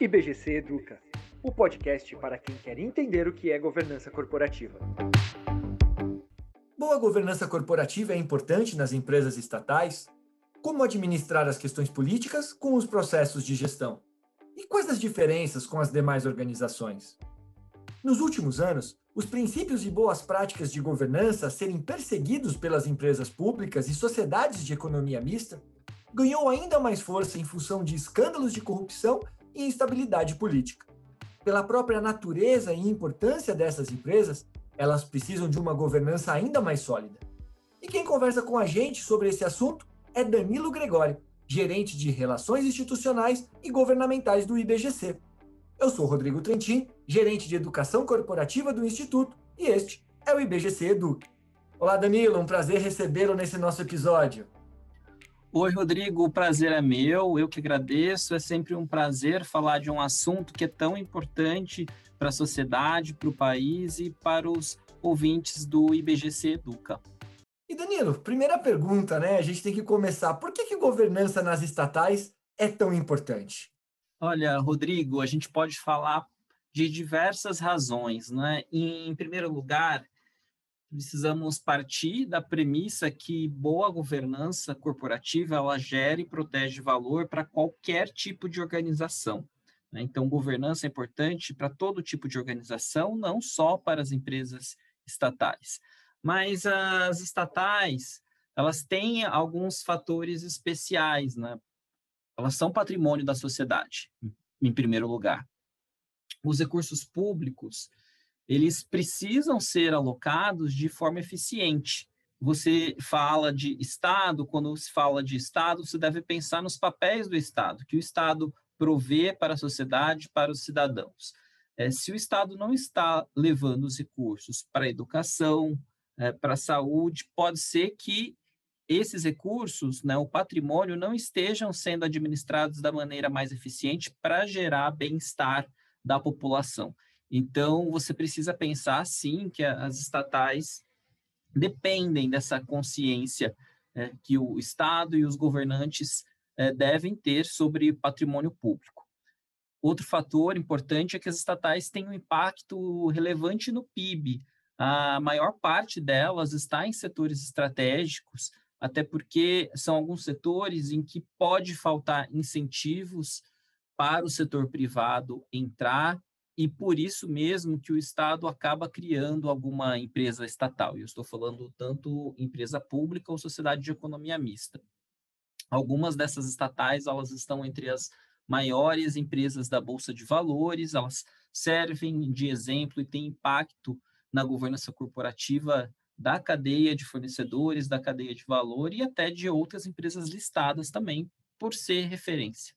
IBGC Educa, o podcast para quem quer entender o que é governança corporativa. Boa governança corporativa é importante nas empresas estatais? Como administrar as questões políticas com os processos de gestão? E quais as diferenças com as demais organizações? Nos últimos anos, os princípios e boas práticas de governança serem perseguidos pelas empresas públicas e sociedades de economia mista ganhou ainda mais força em função de escândalos de corrupção e instabilidade política. Pela própria natureza e importância dessas empresas, elas precisam de uma governança ainda mais sólida. E quem conversa com a gente sobre esse assunto é Danilo Gregório, gerente de Relações Institucionais e Governamentais do IBGC. Eu sou Rodrigo Trentin, gerente de Educação Corporativa do Instituto, e este é o IBGC Edu. Olá, Danilo, um prazer recebê-lo nesse nosso episódio. Oi, Rodrigo, o prazer é meu, eu que agradeço. É sempre um prazer falar de um assunto que é tão importante para a sociedade, para o país e para os ouvintes do IBGC Educa. E Danilo, primeira pergunta, né? A gente tem que começar. Por que, que governança nas estatais é tão importante? Olha, Rodrigo, a gente pode falar de diversas razões, né? Em primeiro lugar, precisamos partir da premissa que boa governança corporativa ela gera e protege valor para qualquer tipo de organização. Né? Então, governança é importante para todo tipo de organização, não só para as empresas estatais. Mas as estatais, elas têm alguns fatores especiais, né? Elas são patrimônio da sociedade, em primeiro lugar. Os recursos públicos, eles precisam ser alocados de forma eficiente. Você fala de Estado, quando se fala de Estado, você deve pensar nos papéis do Estado, que o Estado provê para a sociedade, para os cidadãos. É, se o Estado não está levando os recursos para a educação, é, para a saúde, pode ser que esses recursos, né, o patrimônio, não estejam sendo administrados da maneira mais eficiente para gerar bem-estar da população. Então, você precisa pensar, sim, que as estatais dependem dessa consciência é, que o Estado e os governantes é, devem ter sobre patrimônio público. Outro fator importante é que as estatais têm um impacto relevante no PIB. A maior parte delas está em setores estratégicos, até porque são alguns setores em que pode faltar incentivos para o setor privado entrar e por isso mesmo que o Estado acaba criando alguma empresa estatal. Eu estou falando tanto empresa pública ou sociedade de economia mista. Algumas dessas estatais, elas estão entre as maiores empresas da Bolsa de Valores, elas servem de exemplo e têm impacto na governança corporativa da cadeia de fornecedores, da cadeia de valor e até de outras empresas listadas também, por ser referência.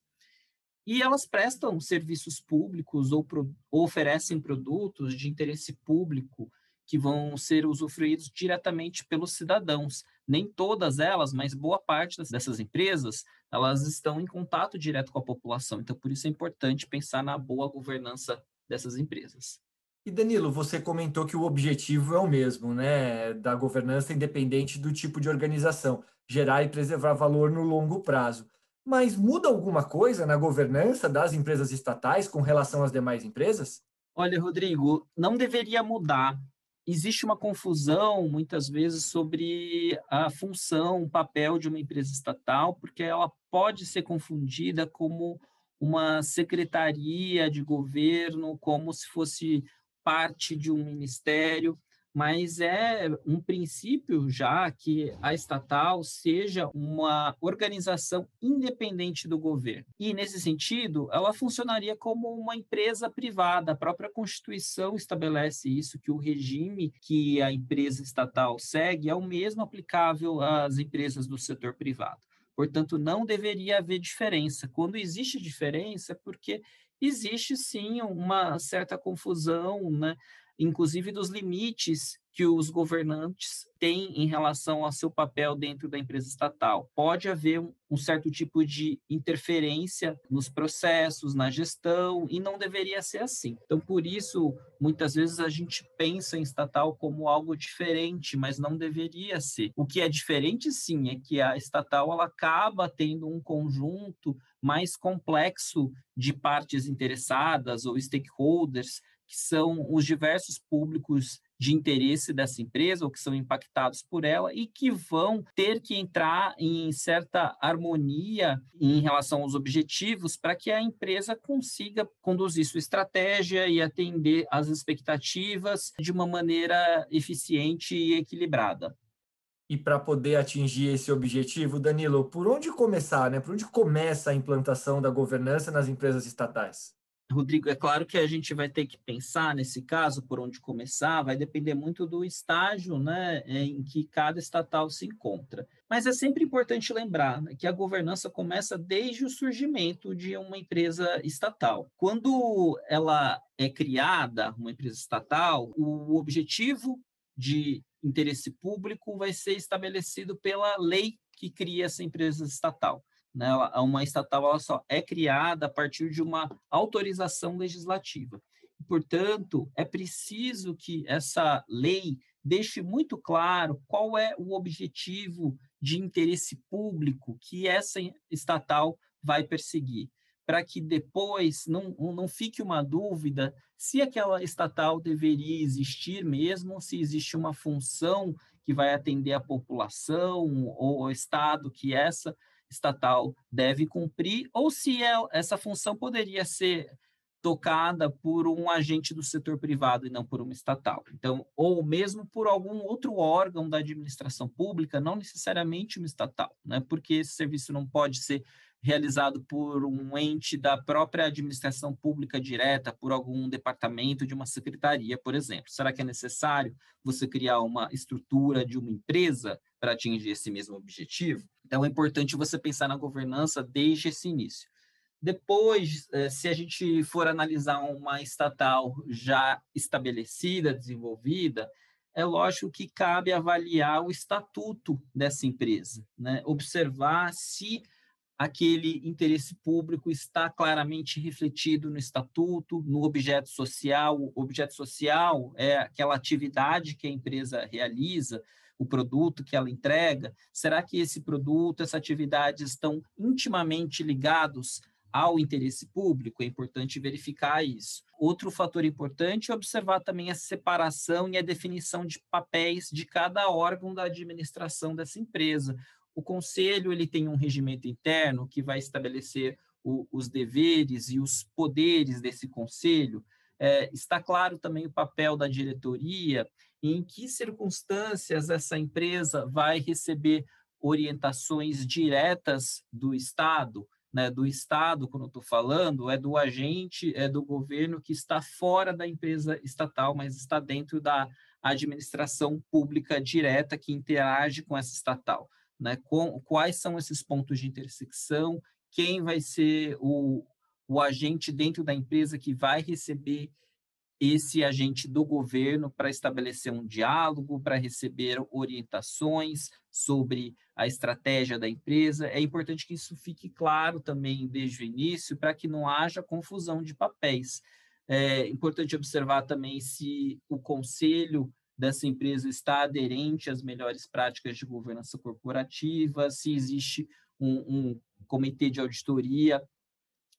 E elas prestam serviços públicos ou, pro, ou oferecem produtos de interesse público que vão ser usufruídos diretamente pelos cidadãos. Nem todas elas, mas boa parte dessas empresas, elas estão em contato direto com a população. Então, por isso é importante pensar na boa governança dessas empresas. E Danilo, você comentou que o objetivo é o mesmo, né, da governança independente do tipo de organização, gerar e preservar valor no longo prazo. Mas muda alguma coisa na governança das empresas estatais com relação às demais empresas? Olha, Rodrigo, não deveria mudar. Existe uma confusão, muitas vezes, sobre a função, o papel de uma empresa estatal, porque ela pode ser confundida como uma secretaria de governo, como se fosse parte de um ministério mas é um princípio já que a estatal seja uma organização independente do governo. E, nesse sentido, ela funcionaria como uma empresa privada. A própria Constituição estabelece isso, que o regime que a empresa estatal segue é o mesmo aplicável às empresas do setor privado. Portanto, não deveria haver diferença. Quando existe diferença, é porque existe sim uma certa confusão, né? Inclusive dos limites que os governantes têm em relação ao seu papel dentro da empresa estatal. Pode haver um certo tipo de interferência nos processos, na gestão, e não deveria ser assim. Então, por isso, muitas vezes a gente pensa em estatal como algo diferente, mas não deveria ser. O que é diferente, sim, é que a estatal ela acaba tendo um conjunto mais complexo de partes interessadas ou stakeholders que são os diversos públicos de interesse dessa empresa ou que são impactados por ela e que vão ter que entrar em certa harmonia em relação aos objetivos para que a empresa consiga conduzir sua estratégia e atender às expectativas de uma maneira eficiente e equilibrada. E para poder atingir esse objetivo, Danilo, por onde começar, né? Por onde começa a implantação da governança nas empresas estatais? Rodrigo, é claro que a gente vai ter que pensar nesse caso por onde começar, vai depender muito do estágio né, em que cada estatal se encontra. Mas é sempre importante lembrar né, que a governança começa desde o surgimento de uma empresa estatal. Quando ela é criada, uma empresa estatal, o objetivo de interesse público vai ser estabelecido pela lei que cria essa empresa estatal. Né? Uma estatal ela só é criada a partir de uma autorização legislativa. Portanto, é preciso que essa lei deixe muito claro qual é o objetivo de interesse público que essa estatal vai perseguir, para que depois não, não fique uma dúvida se aquela estatal deveria existir mesmo, se existe uma função que vai atender a população ou o Estado que essa estatal deve cumprir, ou se é, essa função poderia ser tocada por um agente do setor privado e não por uma estatal. Então, ou mesmo por algum outro órgão da administração pública, não necessariamente uma estatal, né? Porque esse serviço não pode ser realizado por um ente da própria administração pública direta, por algum departamento de uma secretaria, por exemplo. Será que é necessário você criar uma estrutura de uma empresa para atingir esse mesmo objetivo? Então, é importante você pensar na governança desde esse início. Depois, eh, se a gente for analisar uma estatal já estabelecida, desenvolvida, é lógico que cabe avaliar o estatuto dessa empresa, né? observar se aquele interesse público está claramente refletido no estatuto, no objeto social. O objeto social é aquela atividade que a empresa realiza, o produto que ela entrega. Será que esse produto, essa atividade estão intimamente ligados ao interesse público? É importante verificar isso. Outro fator importante é observar também a separação e a definição de papéis de cada órgão da administração dessa empresa. O conselho ele tem um regimento interno que vai estabelecer o, os deveres e os poderes desse conselho. É, está claro também o papel da diretoria, em que circunstâncias essa empresa vai receber orientações diretas do Estado, né, do Estado, quando estou falando, é do agente, é do governo que está fora da empresa estatal, mas está dentro da administração pública direta que interage com essa estatal né? Com, quais são esses pontos de intersecção? Quem vai ser o, o agente dentro da empresa que vai receber esse agente do governo para estabelecer um diálogo, para receber orientações sobre a estratégia da empresa. É importante que isso fique claro também desde o início, para que não haja confusão de papéis. É importante observar também se o conselho dessa empresa está aderente às melhores práticas de governança corporativa, se existe um, um comitê de auditoria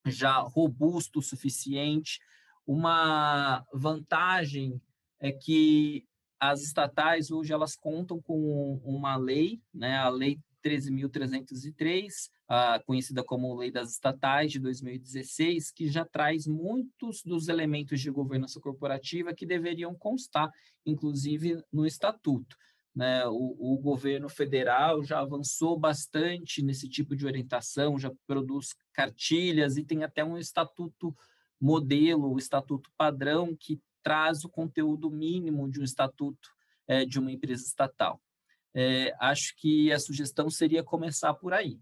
já robusto o suficiente. Uma vantagem é que as estatais hoje elas contam com uma lei, né, a lei 13.303, conhecida como Lei das Estatais de 2016, que já traz muitos dos elementos de governança corporativa que deveriam constar, inclusive, no estatuto. Né? O, o, governo federal já avançou bastante nesse tipo de orientação, já produz cartilhas e tem até um estatuto modelo, o estatuto padrão, que traz o conteúdo mínimo de um estatuto é, de uma empresa estatal é, acho que a sugestão seria começar por aí.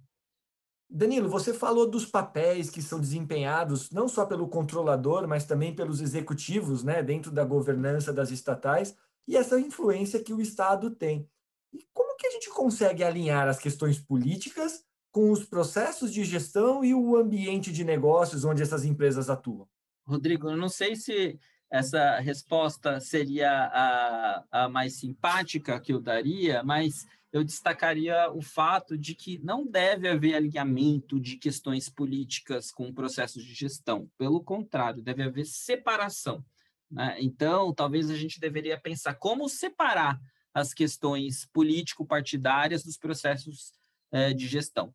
Danilo, você falou dos papéis que são desempenhados não só pelo controlador, mas também pelos executivos, né, dentro da governança das estatais e essa influência que o Estado tem. E como que a gente consegue alinhar as questões políticas com os processos de gestão e o ambiente de negócios onde essas empresas atuam? Rodrigo, eu não sei se essa resposta seria a, a mais simpática que eu daria, mas eu destacaria o fato de que não deve haver alinhamento de questões políticas com processos de gestão. Pelo contrário, deve haver separação. Né? Então, talvez a gente deveria pensar como separar as questões político-partidárias dos processos é, de gestão.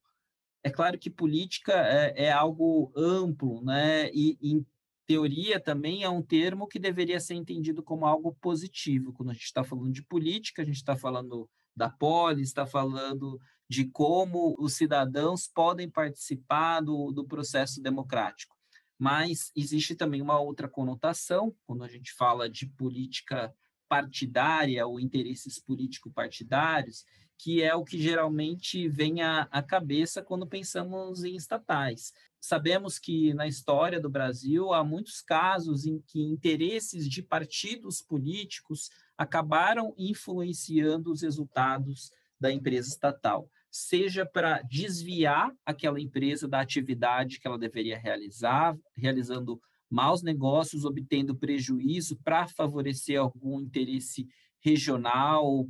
É claro que política é, é algo amplo, né? E, em teoria também é um termo que deveria ser entendido como algo positivo. Quando a gente está falando de política, a gente está falando da polis, está falando de como os cidadãos podem participar do, do processo democrático. Mas existe também uma outra conotação, quando a gente fala de política partidária ou interesses político-partidários, que é o que geralmente vem à, à cabeça quando pensamos em estatais. Sabemos que na história do Brasil há muitos casos em que interesses de partidos políticos acabaram influenciando os resultados da empresa estatal, seja para desviar aquela empresa da atividade que ela deveria realizar, realizando maus negócios, obtendo prejuízo para favorecer algum interesse regional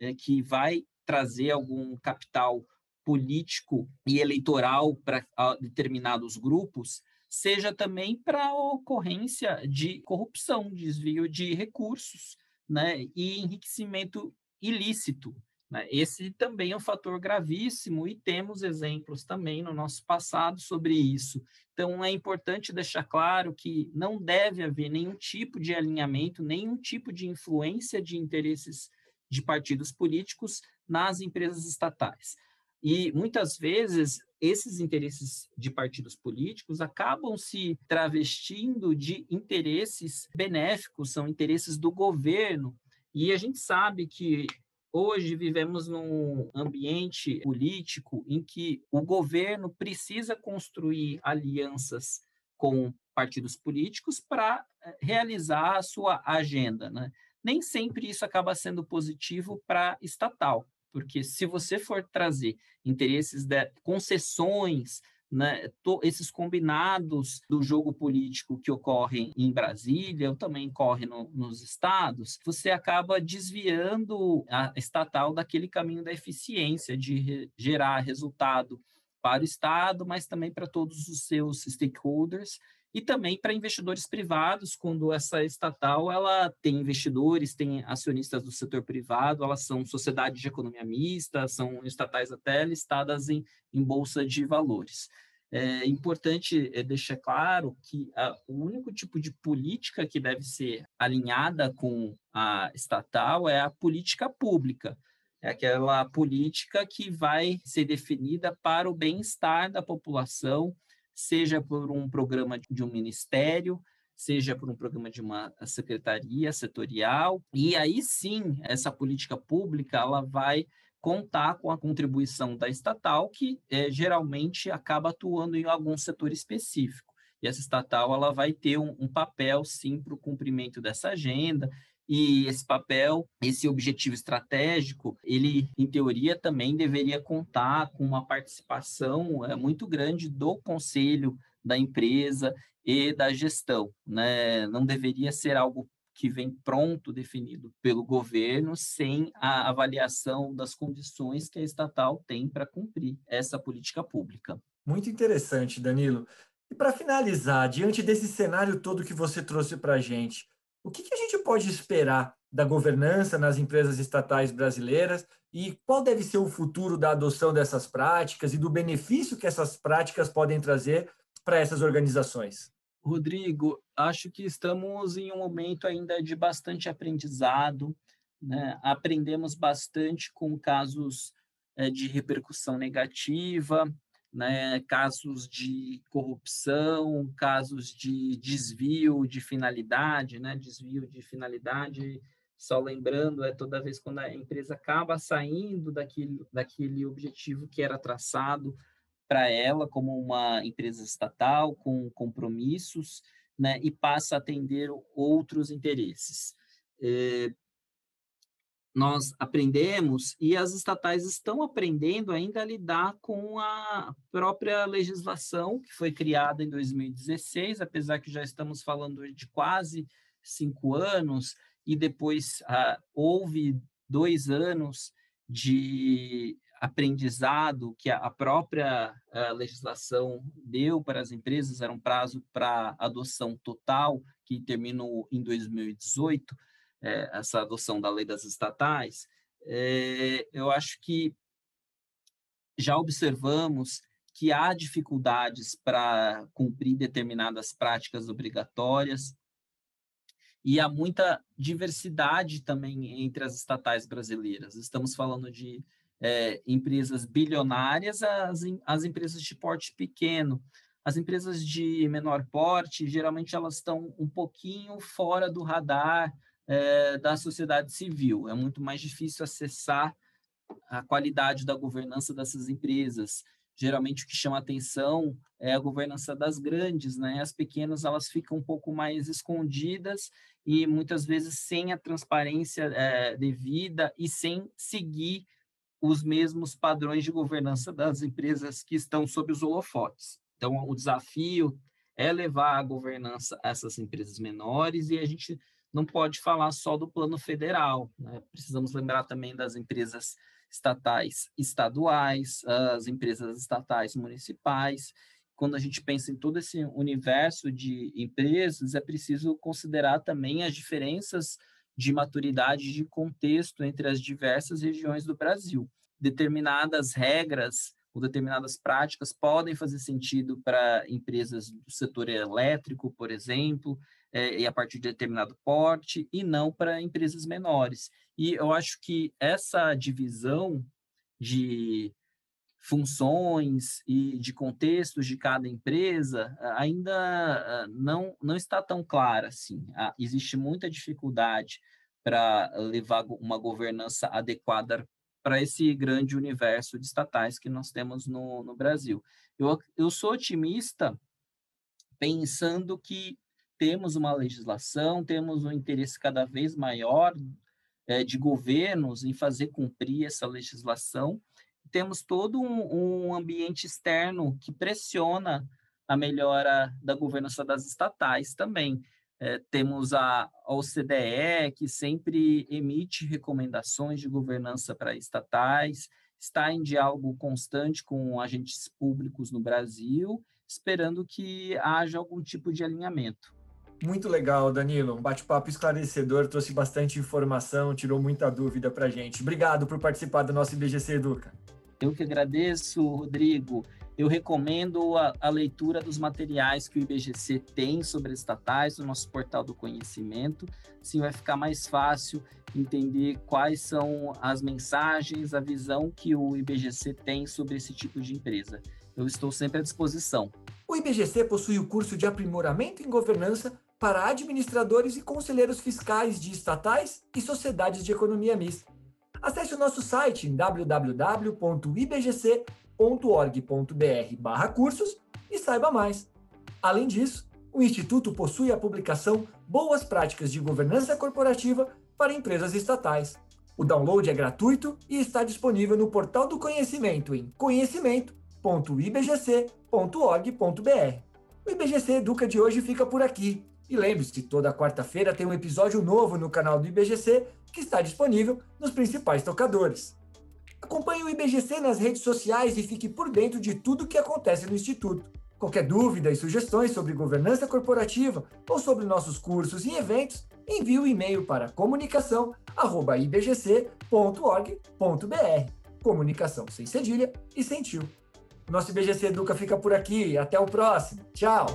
eh, que vai trazer algum capital político e eleitoral para determinados grupos, seja também para ocorrência de corrupção, desvio de recursos, né, e enriquecimento ilícito. Né? Esse também é um fator gravíssimo e temos exemplos também no nosso passado sobre isso. Então, é importante deixar claro que não deve haver nenhum tipo de alinhamento, nenhum tipo de influência de interesses de partidos políticos nas empresas estatais. E muitas vezes esses interesses de partidos políticos acabam se travestindo de interesses benéficos, são interesses do governo. E a gente sabe que hoje vivemos num ambiente político em que o governo precisa construir alianças com partidos políticos para eh, realizar a sua agenda. Né? Nem sempre isso acaba sendo positivo para estatal porque se você for trazer interesses de concessões, né, to, esses combinados do jogo político que ocorrem em Brasília, ou também ocorre no, nos estados, você acaba desviando a estatal daquele caminho da eficiência, de re, gerar resultado para o Estado, mas também para todos os seus stakeholders e também para investidores privados, quando essa estatal ela tem investidores, tem acionistas do setor privado, elas são sociedades de economia mista, são estatais até listadas em, em bolsa de valores. É importante é, deixar claro que a, o único tipo de política que deve ser alinhada com a estatal é a política pública. É aquela política que vai ser definida para o bem-estar da população, seja por um programa de um ministério, seja por um programa de uma secretaria setorial, e aí sim, essa política pública ela vai contar com a contribuição da estatal, que é, geralmente acaba atuando em algum setor específico. E essa estatal ela vai ter um, um papel, sim, para o cumprimento dessa agenda, e esse papel, esse objetivo estratégico, ele, em teoria, também deveria contar com uma participação é, muito grande do conselho da empresa e da gestão. Né? Não deveria ser algo que vem pronto, definido pelo governo, sem a avaliação das condições que a estatal tem para cumprir essa política pública. Muito interessante, Danilo. E para finalizar, diante desse cenário todo que você trouxe para a gente, o que, que a gente pode esperar da governança nas empresas estatais brasileiras e qual deve ser o futuro da adoção dessas práticas e do benefício que essas práticas podem trazer para essas organizações? Rodrigo, acho que estamos em um momento ainda de bastante aprendizado. Né? Aprendemos bastante com casos é, de repercussão negativa, né, casos de corrupção, casos de desvio de finalidade, né, desvio de finalidade, só lembrando, é toda vez quando a empresa acaba saindo daquele, daquele objetivo que era traçado para ela como uma empresa estatal com compromissos, né, e passa a atender outros interesses. É, nós aprendemos e as estatais estão aprendendo ainda a lidar com a própria legislação que foi criada em 2016, apesar que já estamos falando de quase cinco anos, e depois ah, houve dois anos de aprendizado que a própria a legislação deu para as empresas, era um prazo para adoção total, que terminou em 2018, é, essa adoção da lei das estatais, é, eu acho que já observamos que há dificuldades para cumprir determinadas práticas obrigatórias e há muita diversidade também entre as estatais brasileiras. Estamos falando de é, empresas bilionárias às, às empresas de porte pequeno. As empresas de menor porte, geralmente elas estão um pouquinho fora do radar é, da sociedade civil. É muito mais difícil acessar a qualidade da governança dessas empresas. Geralmente o que chama atenção é a governança das grandes, né? As pequenas elas ficam um pouco mais escondidas e muitas vezes sem a transparência é, devida e sem seguir os mesmos padrões de governança das empresas que estão sob os holofotes. Então, o desafio é levar a governança a essas empresas menores e a gente não pode falar só do plano federal. Né? Precisamos lembrar também das empresas estatais estaduais, as empresas estatais municipais. Quando a gente pensa em todo esse universo de empresas, é preciso considerar também as diferenças de maturidade de contexto entre as diversas regiões do Brasil. Determinadas regras ou determinadas práticas podem fazer sentido para empresas do setor elétrico, por exemplo, é, e a partir de determinado porte, e não para empresas menores. E eu acho que essa divisão de funções e de contextos de cada empresa ainda ah, não, não está tão clara assim. Existe muita dificuldade para levar uma governança adequada para esse grande universo de estatais que nós temos no, no Brasil. Eu, eu sou otimista pensando que temos uma legislação, temos um interesse cada vez maior é, de governos em fazer cumprir essa legislação, temos todo um, um ambiente externo que pressiona a melhora da governança das estatais também. É, temos a OCDE, que sempre emite recomendações de governança para estatais, está em diálogo constante com agentes públicos no Brasil, esperando que haja algum tipo de alinhamento. Muito legal, Danilo. Um bate-papo esclarecedor, trouxe bastante informação, tirou muita dúvida para gente. Obrigado por participar do nosso IBGC Educa. Eu que agradeço, Rodrigo. Eu recomendo a, a, leitura dos materiais que o IBGC tem sobre estatais no nosso portal do conhecimento. Assim vai ficar mais fácil entender quais são as mensagens, a visão que o IBGC tem sobre esse tipo de empresa. Eu estou sempre à disposição. O IBGC possui o curso de aprimoramento em governança para administradores e conselheiros fiscais de estatais e sociedades de economia mista. Acesse o nosso site em www.ibgc.org.br/cursos e saiba mais. Além disso, o Instituto possui a publicação Boas Práticas de Governança Corporativa para Empresas Estatais. O download é gratuito e está disponível no Portal do Conhecimento em conhecimento.ibgc.org.br. O IBGC Educa de hoje fica por aqui. E lembre-se, toda quarta-feira tem um episódio novo no canal do IBGC que está disponível nos principais tocadores. Acompanhe o IBGC nas redes sociais e fique por dentro de tudo o que acontece no Instituto. Qualquer dúvida e sugestões sobre governança corporativa ou sobre nossos cursos e eventos, envie o um e-mail para comunicação@ibgc.org.br. Comunicação sem cedilha e sem tio. Nosso IBGC Educa fica por aqui. Até o próximo. Tchau!